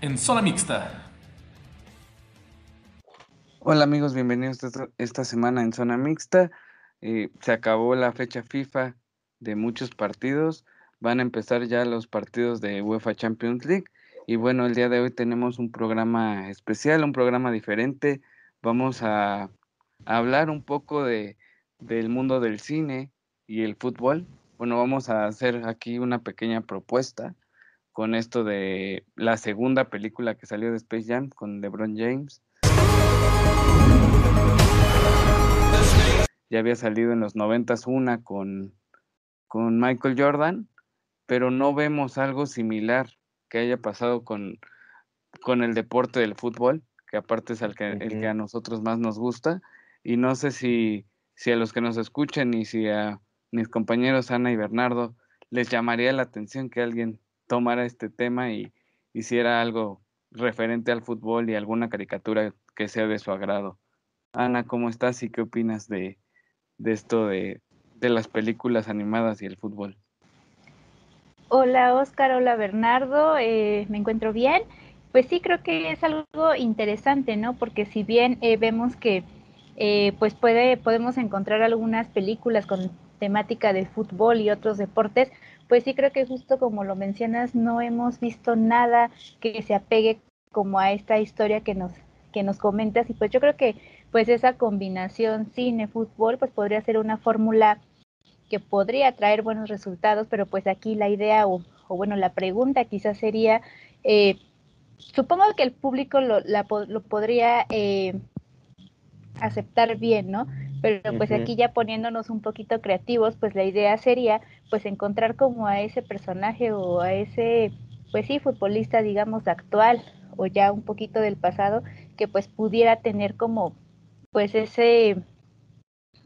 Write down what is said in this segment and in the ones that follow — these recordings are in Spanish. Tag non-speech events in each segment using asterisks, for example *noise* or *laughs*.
en Zona Mixta. Hola amigos, bienvenidos esta semana en Zona Mixta. Eh, se acabó la fecha FIFA de muchos partidos. Van a empezar ya los partidos de UEFA Champions League. Y bueno, el día de hoy tenemos un programa especial, un programa diferente. Vamos a, hablar un poco de, del mundo del cine y el fútbol. Bueno, vamos a hacer aquí una pequeña propuesta con esto de la segunda película que salió de Space Jam con LeBron James. Ya había salido en los noventas una con, con Michael Jordan, pero no vemos algo similar que haya pasado con, con el deporte del fútbol, que aparte es el que, el que a nosotros más nos gusta. Y no sé si, si a los que nos escuchen y si a mis compañeros Ana y Bernardo les llamaría la atención que alguien tomara este tema y hiciera algo referente al fútbol y alguna caricatura que sea de su agrado. Ana, ¿cómo estás y qué opinas de, esto de, de las películas animadas y el fútbol? Hola Oscar, hola Bernardo, eh, me encuentro bien. Pues sí, creo que es algo interesante, ¿no? Porque si bien eh, vemos que eh, pues puede, podemos encontrar algunas películas con temática de fútbol y otros deportes, pues sí creo que justo como lo mencionas, no hemos visto nada que se apegue como a esta historia que nos, que nos comentas y pues yo creo que pues esa combinación cine-fútbol pues podría ser una fórmula que podría traer buenos resultados, pero pues aquí la idea o, bueno, la pregunta quizás sería, eh, supongo que el público lo, lo podría eh, aceptar bien, ¿no? Pero pues aquí ya poniéndonos un poquito creativos, pues la idea sería pues encontrar como a ese personaje o a ese, pues sí, futbolista, digamos, actual o ya un poquito del pasado, que pues pudiera tener como pues ese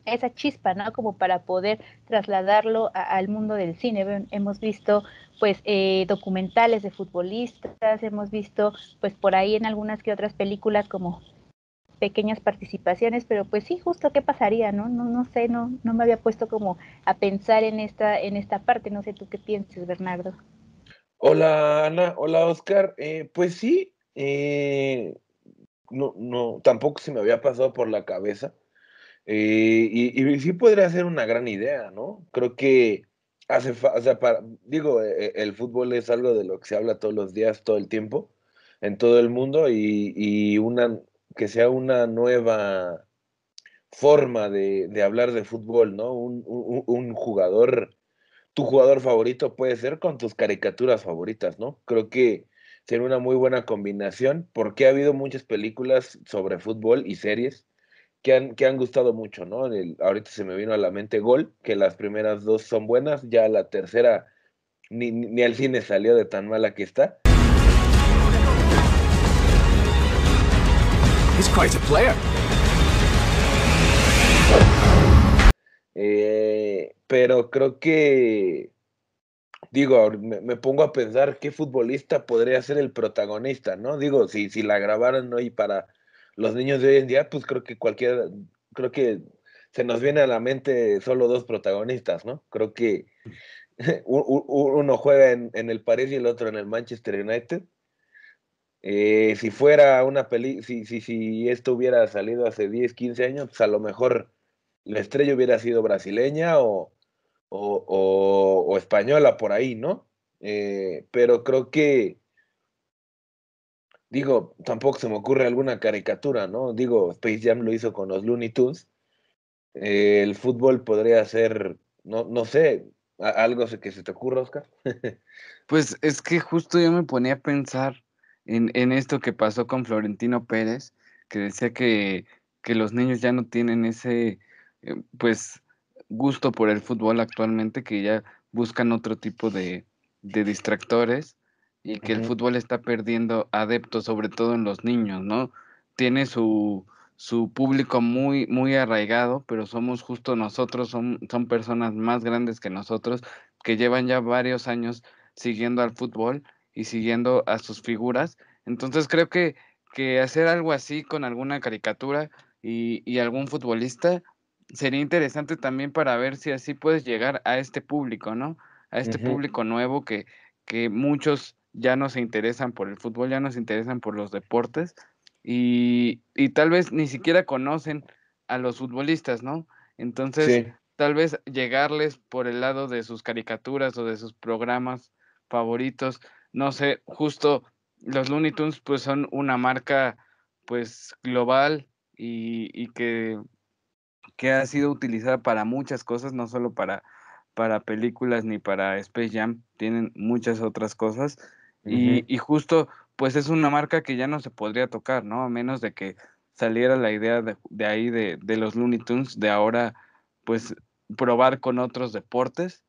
esa chispa, ¿no? Como para poder trasladarlo al mundo del cine. Hemos visto, pues, eh, documentales de futbolistas, hemos visto, pues, por ahí en algunas que otras películas como pequeñas participaciones, pero pues sí, justo qué pasaría, ¿no? No, no sé, no, no me había puesto como a pensar en esta, en esta parte, no sé tú qué piensas, Bernardo. Hola Ana, hola Oscar, eh, pues sí, eh, no, no, tampoco se me había pasado por la cabeza, eh, y, sí podría ser una gran idea, ¿no? Creo que hace, o sea, para, digo, el fútbol es algo de lo que se habla todos los días, todo el tiempo, en todo el mundo, y, y una, que sea una nueva forma de, hablar de fútbol, ¿no? Un, jugador, tu jugador favorito puede ser con tus caricaturas favoritas, ¿no? Creo que sería una muy buena combinación porque ha habido muchas películas sobre fútbol y series que han, que han gustado mucho, ¿no? ahorita se me vino a la mente Gol, que las primeras dos son buenas, ya la tercera ni, ni al cine salió de tan mala que está. Quite a player. Eh, pero creo que, digo, me, pongo a pensar qué futbolista podría ser el protagonista, ¿no? Digo, si, si la grabaran hoy para los niños de hoy en día, pues creo que cualquier, creo que se nos viene a la mente solo dos protagonistas, ¿no? Creo que *laughs* uno juega en, en el París y el otro en el Manchester United. Eh, si fuera una peli, si, si, si esto hubiera salido hace 10, 15 años, pues a lo mejor la estrella hubiera sido brasileña o, o, española por ahí, ¿no? Eh, pero creo que, digo, tampoco se me ocurre alguna caricatura, ¿no? Digo, Space Jam lo hizo con los Looney Tunes. Eh, el fútbol podría ser, no, no sé, algo que se te ocurra, Oscar. *laughs* pues es que justo yo me ponía a pensar en, esto que pasó con Florentino Pérez, que decía que, los niños ya no tienen ese, eh, pues, gusto por el fútbol actualmente, que ya buscan otro tipo de, distractores y que el fútbol está perdiendo adeptos, sobre todo en los niños, ¿no? Tiene su, su público muy, muy arraigado, pero somos justo nosotros, son, son personas más grandes que nosotros, que llevan ya varios años siguiendo al fútbol y siguiendo a sus figuras. Entonces creo que, que hacer algo así con alguna caricatura y, y, algún futbolista sería interesante también para ver si así puedes llegar a este público, ¿no? A este público nuevo que, que muchos ya no se interesan por el fútbol, ya no se interesan por los deportes y, y tal vez ni siquiera conocen a los futbolistas, ¿no? Entonces, tal vez llegarles por el lado de sus caricaturas o de sus programas favoritos, no sé, justo los Looney Tunes pues son una marca pues global y, y que, que ha sido utilizada para muchas cosas, no solo para, para películas ni para Space Jam, tienen muchas otras cosas y, y, justo pues es una marca que ya no se podría tocar, ¿no? A menos de que saliera la idea de, de ahí de, de, los Looney Tunes de ahora pues probar con otros deportes.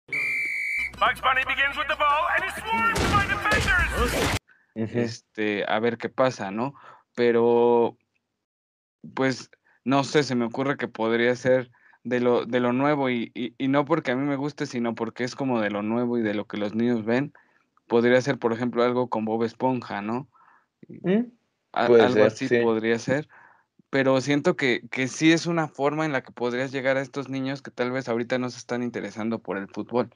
Este, a ver qué pasa, ¿no? Pero, pues, no sé, se me ocurre que podría ser de lo, de lo nuevo y, y, y, no porque a mí me guste, sino porque es como de lo nuevo y de lo que los niños ven. Podría ser, por ejemplo, algo con Bob Esponja, ¿no? ¿Mm? algo ser, así sí. podría ser pero siento que, que sí es una forma en la que podrías llegar a estos niños que tal vez ahorita no se están interesando por el fútbol.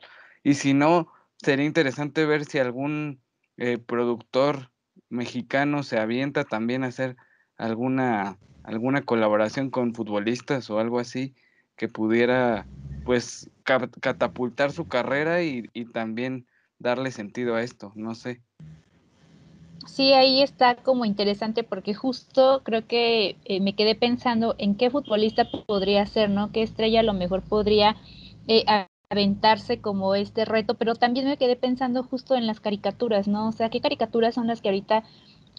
Y si no, sería interesante ver si algún eh, productor mexicano se avienta también a hacer alguna, alguna colaboración con futbolistas o algo así que pudiera pues catapultar su carrera y, y también darle sentido a esto, no sé. Sí, ahí está como interesante porque justo creo que eh, me quedé pensando en qué futbolista podría ser, ¿no? ¿Qué estrella a lo mejor podría eh, aventarse como este reto? Pero también me quedé pensando justo en las caricaturas, ¿no? O sea, ¿qué caricaturas son las que ahorita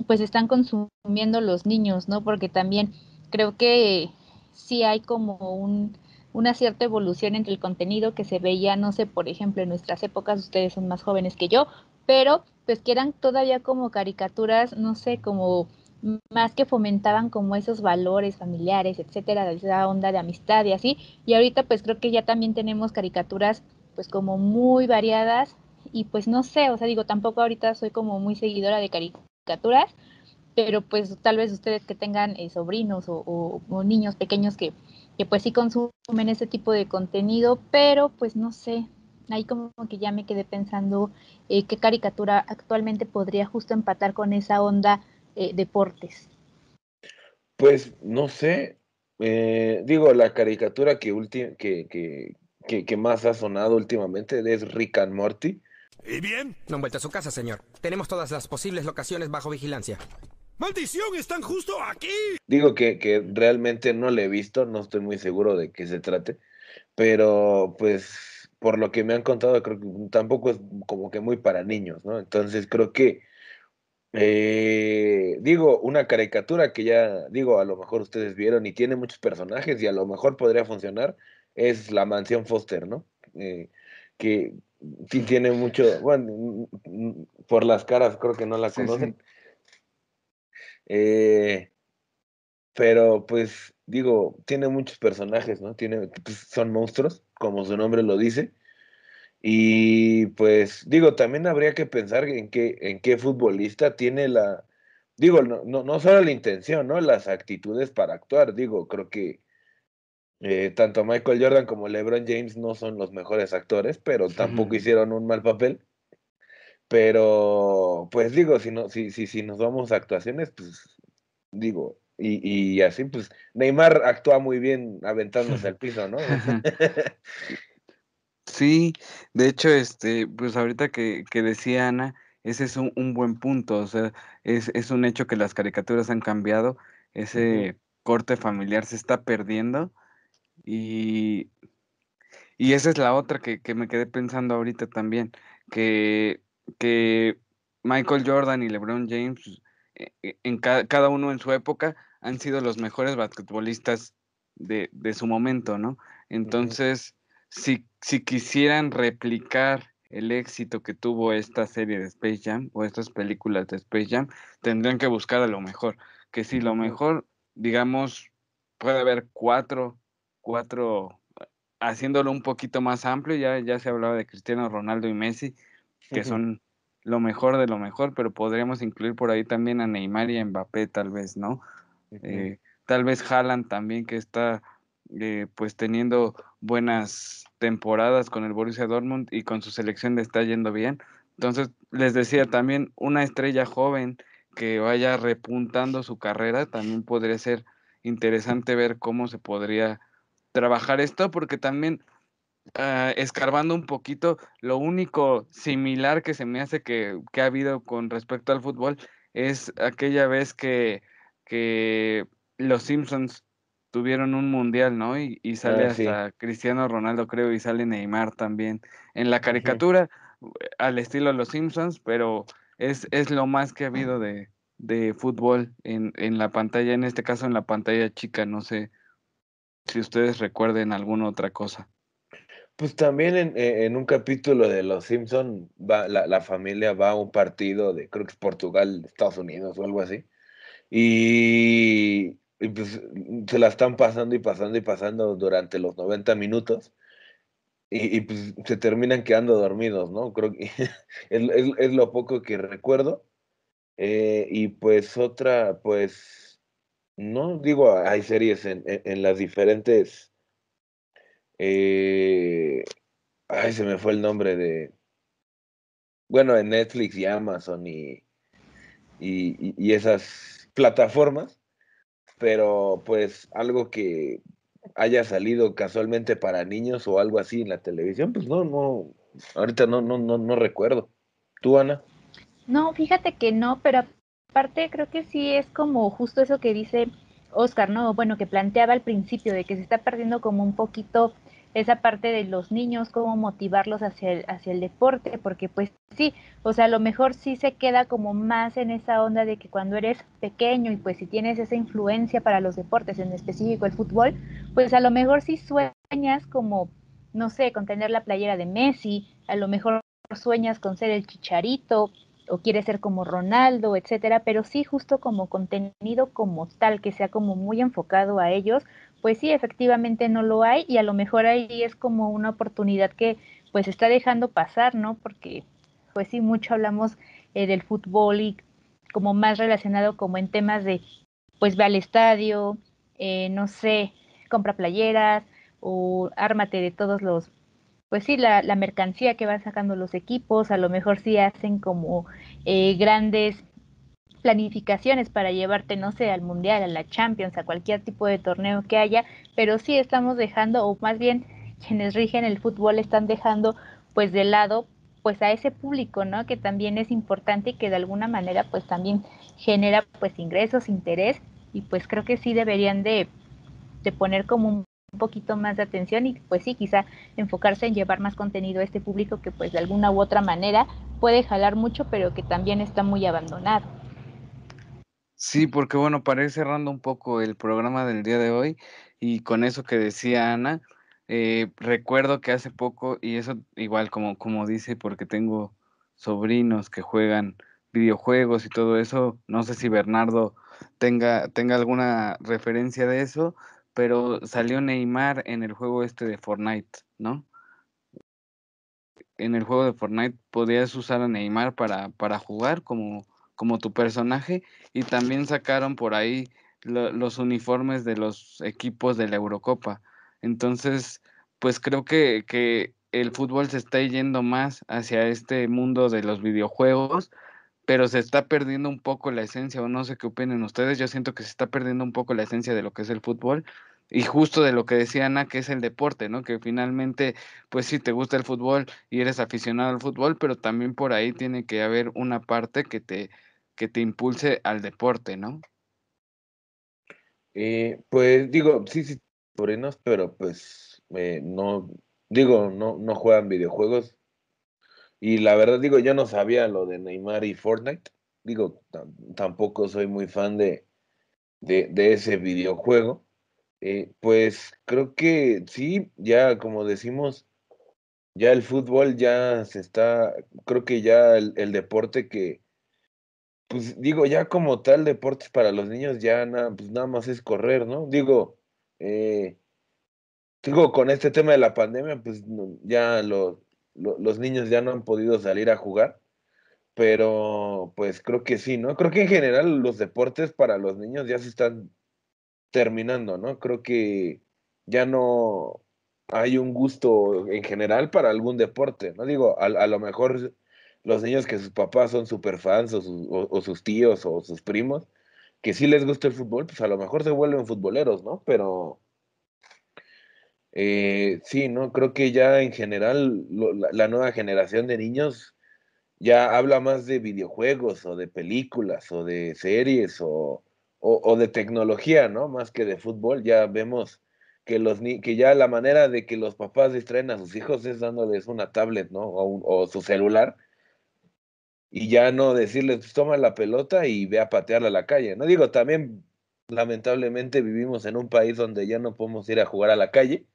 pues están consumiendo los niños, ¿no? Porque también creo que sí hay como un, una cierta evolución entre el contenido que se veía, no sé, por ejemplo, en nuestras épocas, ustedes son más jóvenes que yo, pero pues que eran todavía como caricaturas, no sé, como más que fomentaban como esos valores familiares, etcétera, esa onda de amistad y así. Y ahorita pues creo que ya también tenemos caricaturas pues como muy variadas y pues no sé, o sea, digo, tampoco ahorita soy como muy seguidora de caricaturas, pero pues tal vez ustedes que tengan eh, sobrinos o, niños pequeños que, que pues sí consumen ese tipo de contenido, pero pues no sé, ahí como que ya me quedé pensando eh, qué caricatura actualmente podría justo empatar con esa onda eh, deportes. Pues no sé, eh, digo, la caricatura que, que, que, que, que más ha sonado últimamente es Rick and Morty. ¿Y bien? No han vuelto a su casa, señor. Tenemos todas las posibles locaciones bajo vigilancia. ¡Maldición! ¡Están justo aquí! Digo que, que realmente no le he visto, no estoy muy seguro de qué se trate, pero pues por lo que me han contado, creo que tampoco es como que muy para niños, ¿no? Entonces creo que, eh, digo, una caricatura que ya, digo, a lo mejor ustedes vieron y tiene muchos personajes y a lo mejor podría funcionar, es la mansión Foster, ¿no? Eh, que sí tiene mucho, bueno, por las caras creo que no la conocen. Sí, sí. Eh, pero pues digo, tiene muchos personajes, ¿no? Tiene, pues, son monstruos, como su nombre lo dice. Y pues digo, también habría que pensar en qué, en qué futbolista tiene la, digo, no, no, no solo la intención, ¿no? Las actitudes para actuar. Digo, creo que eh, tanto Michael Jordan como LeBron James no son los mejores actores, pero tampoco uh -huh. hicieron un mal papel. Pero, pues digo, si, no, si, si, si nos vamos a actuaciones, pues digo, y, y, así, pues, Neymar actúa muy bien aventándose al *laughs* piso, ¿no? *laughs* *laughs* sí, de hecho, este, pues ahorita que, que decía Ana, ese es un, un, buen punto, o sea, es, es un hecho que las caricaturas han cambiado, ese uh -huh. corte familiar se está perdiendo y, y esa es la otra que, que me quedé pensando ahorita también, que, que Michael Jordan y LeBron James, eh, eh, en ca cada uno en su época, han sido los mejores basquetbolistas de, de su momento, ¿no? Entonces. Si, si quisieran replicar el éxito que tuvo esta serie de Space Jam o estas películas de Space Jam, tendrían que buscar a lo mejor. Que si lo mejor, digamos, puede haber cuatro, cuatro, haciéndolo un poquito más amplio, ya, ya se hablaba de Cristiano Ronaldo y Messi, que uh -huh. son lo mejor de lo mejor, pero podríamos incluir por ahí también a Neymar y a Mbappé, tal vez, ¿no? Eh, tal vez Haaland también que está eh, pues teniendo buenas temporadas con el Borussia Dortmund y con su selección le está yendo bien, Entonces, les decía también, una estrella joven que vaya repuntando su carrera, también podría ser interesante ver cómo se podría trabajar esto, porque también ah, escarbando un poquito, lo único similar que se me hace que, que, ha habido con respecto al fútbol es aquella vez que, que los Simpsons tuvieron un mundial, ¿no? Y, y sale Ah, sí. hasta Cristiano Ronaldo, creo, y sale Neymar también en la caricatura, al estilo de los Simpsons, pero es, es lo más que ha habido de, de fútbol en, en la pantalla, en este caso en la pantalla chica, no sé si ustedes recuerden alguna otra cosa. Pues también en, eh, en un capítulo de Los Simpson va, la, la familia va a un partido de, creo que es Portugal, Estados Unidos o algo así. Y, y pues se la están pasando y pasando y pasando durante los 90 minutos. Y, pues se terminan quedando dormidos, ¿no? Creo que *laughs* es, es, lo poco que recuerdo. Eh, y pues otra, pues, no digo, hay series en, en, en las diferentes eh, ay, se me fue el nombre de. Bueno, en Netflix y Amazon y, y, y, esas plataformas, pero pues algo que haya salido casualmente para niños o algo así en la televisión, pues no, no, ahorita no, no, no, no recuerdo. ¿Tú, Ana? No, fíjate que no, pero aparte creo que sí es como justo eso que dice Oscar, ¿no? Bueno, que planteaba al principio de que se está perdiendo como un poquito esa parte de los niños, cómo motivarlos hacia el, hacia el deporte, porque pues sí, o sea, a lo mejor sí se queda como más en esa onda de que cuando eres pequeño y pues si tienes esa influencia para los deportes, en específico el fútbol, pues a lo mejor sí sueñas como, no sé, con tener la playera de Messi, a lo mejor sueñas con ser el chicharito, o quieres ser como Ronaldo, etcétera, pero sí justo como contenido como tal, que sea como muy enfocado a ellos, pues sí, efectivamente no lo hay y a lo mejor ahí es como una oportunidad que pues está dejando pasar, ¿no? Porque pues sí, mucho hablamos eh, del fútbol y como más relacionado como en temas de pues ve al estadio, eh, no sé, compra playeras o ármate de todos los pues sí, la, la, mercancía que van sacando los equipos, a lo mejor sí hacen como eh, grandes planificaciones para llevarte, no sé, al Mundial, a la Champions, a cualquier tipo de torneo que haya, pero sí estamos dejando, o más bien quienes rigen el fútbol están dejando pues de lado pues a ese público, ¿no? Que también es importante y que de alguna manera pues también genera pues ingresos, interés y pues creo que sí deberían de, de poner como un un poquito más de atención y pues sí, quizá enfocarse en llevar más contenido a este público que pues de alguna u otra manera puede jalar mucho, pero que también está muy abandonado. Sí, porque bueno, para ir cerrando un poco el programa del día de hoy y con eso que decía Ana, eh, recuerdo que hace poco, y eso igual como, como dice, porque tengo sobrinos que juegan videojuegos y todo eso, no sé si Bernardo tenga, tenga alguna referencia de eso, pero salió Neymar en el juego este de Fortnite, ¿no? En el juego de Fortnite podías usar a Neymar para, para jugar como, como tu personaje y también sacaron por ahí lo, los uniformes de los equipos de la Eurocopa. Entonces, pues creo que, que el fútbol se está yendo más hacia este mundo de los videojuegos, pero se está perdiendo un poco la esencia, o no sé qué opinen ustedes, yo siento que se está perdiendo un poco la esencia de lo que es el fútbol y justo de lo que decía Ana, que es el deporte, ¿no? Que finalmente, pues sí, te gusta el fútbol y eres aficionado al fútbol, pero también por ahí tiene que haber una parte que te, que te impulse al deporte, ¿no? Eh, pues digo, sí, sí, sobrinos, pero pues eh, no, digo, no, no juegan videojuegos. Y la verdad, digo, yo no sabía lo de Neymar y Fortnite. Digo, tampoco soy muy fan de, de, ese videojuego. Eh, pues creo que sí, ya como decimos, ya el fútbol ya se está, creo que ya el deporte que, pues digo, ya como tal deportes para los niños ya na, pues nada más es correr, ¿no? Digo, eh, digo, con este tema de la pandemia, pues ya lo, los niños ya no han podido salir a jugar, pero pues creo que sí, ¿no? Creo que en general los deportes para los niños ya se están terminando, ¿no? Creo que ya no hay un gusto en general para algún deporte, ¿no? Digo, a, a lo mejor los niños que sus papás son super fans o, o, sus tíos o sus primos, que sí les gusta el fútbol, pues a lo mejor se vuelven futboleros, ¿no? Pero eh, sí, ¿no? Creo que ya en general la, nueva generación de niños ya habla más de videojuegos o de películas o de series o, o, de tecnología, ¿no? Más que de fútbol. Ya vemos que, los, que ya la manera de que los papás distraen a sus hijos es dándoles una tablet, ¿no? O, su celular. Y ya no decirles, pues, toma la pelota y ve a patearla a la calle. No digo, también lamentablemente vivimos en un país donde ya no podemos ir a jugar a la calle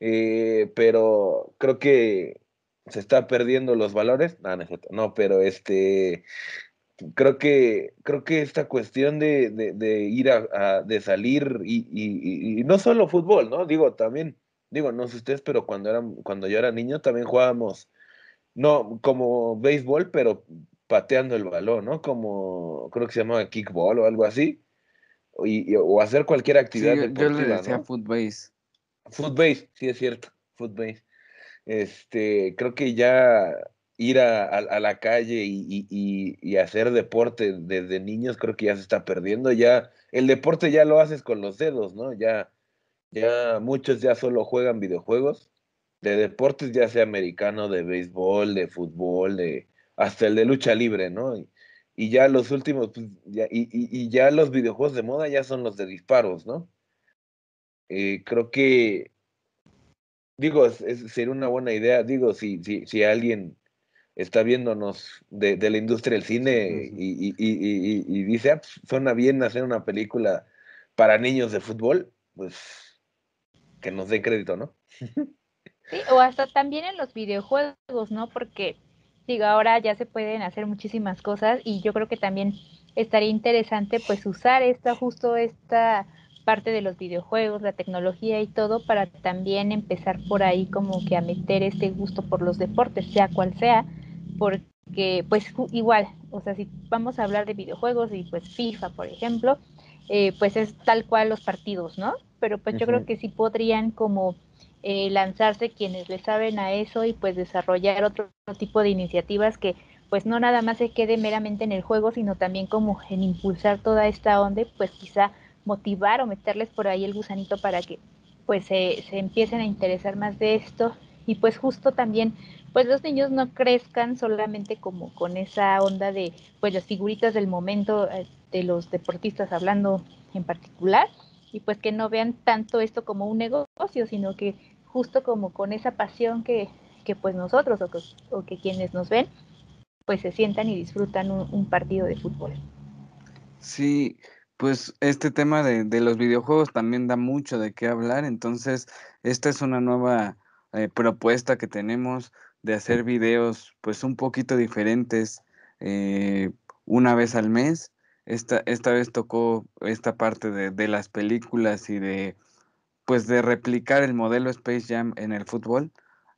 eh, pero creo que se está perdiendo los valores. No, no, pero este creo que creo que esta cuestión de, de, ir a, de salir y, y, no solo fútbol, ¿no? Digo, también, digo, no sé ustedes, pero cuando cuando yo era niño también jugábamos, no como béisbol, pero pateando el balón, ¿no? Como creo que se llamaba kickball o algo así. Y, o hacer cualquier actividad sí, yo, le decía footbase. Footbase, sí es cierto, footbase. Este, creo que ya ir a, la calle y, hacer deporte desde niños creo que ya se está perdiendo. Ya el deporte ya lo haces con los dedos, ¿no? Ya, ya muchos ya solo juegan videojuegos. De deportes, ya sea americano, de béisbol, de fútbol, de hasta el de lucha libre, ¿no? Y, ya los últimos, pues, ya, y, ya los videojuegos de moda ya son los de disparos, ¿no? Eh, creo que, digo, sería una buena idea, digo, si, si, si alguien está viéndonos de, la industria del cine y, y, dice, ah, pues, suena bien hacer una película para niños de fútbol, pues que nos dé crédito, ¿no? *laughs* Sí, o hasta también en los videojuegos, ¿no? Porque, digo, ahora ya se pueden hacer muchísimas cosas y yo creo que también estaría interesante pues usar esta, justo esta parte de los videojuegos, la tecnología y todo para también empezar por ahí como que a meter este gusto por los deportes, sea cual sea, porque pues igual, o sea, si vamos a hablar de videojuegos y pues FIFA, por ejemplo, eh, pues es tal cual los partidos, ¿no? Pero pues yo creo que sí podrían como eh, lanzarse quienes le saben a eso y pues desarrollar otro, tipo de iniciativas que pues no nada más se quede meramente en el juego, sino también como en impulsar toda esta onda, pues quizá motivar o meterles por ahí el gusanito para que pues se, se empiecen a interesar más de esto. Y pues justo también pues los niños no crezcan solamente como con esa onda de pues las figuritas del momento eh, de los deportistas hablando en particular y pues que no vean tanto esto como un negocio, sino que justo como con esa pasión que, que pues nosotros o que, o que, quienes nos ven pues se sientan y disfrutan un, partido de fútbol. Sí, pues este tema de, de, los videojuegos también da mucho de qué hablar, entonces esta es una nueva eh, propuesta que tenemos de hacer videos pues un poquito diferentes eh, una vez al mes. Esta, esta vez tocó esta parte de, de, las películas y de pues de replicar el modelo Space Jam en el fútbol.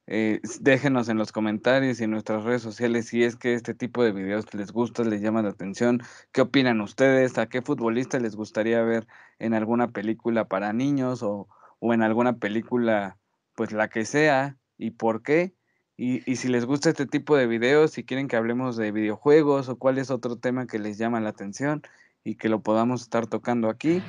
Eh, déjenos en los comentarios y en nuestras redes sociales si es que este tipo de videos les gusta, les llama la atención, qué opinan ustedes, a qué futbolista les gustaría ver en alguna película para niños o, o en alguna película, pues la que sea, y por qué. Y, y, si les gusta este tipo de videos, si quieren que hablemos de videojuegos o cuál es otro tema que les llama la atención y que lo podamos estar tocando aquí.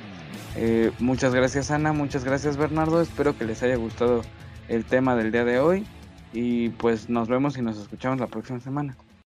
Eh, muchas gracias Ana, muchas gracias Bernardo, espero que les haya gustado el tema del día de hoy y pues nos vemos y nos escuchamos la próxima semana.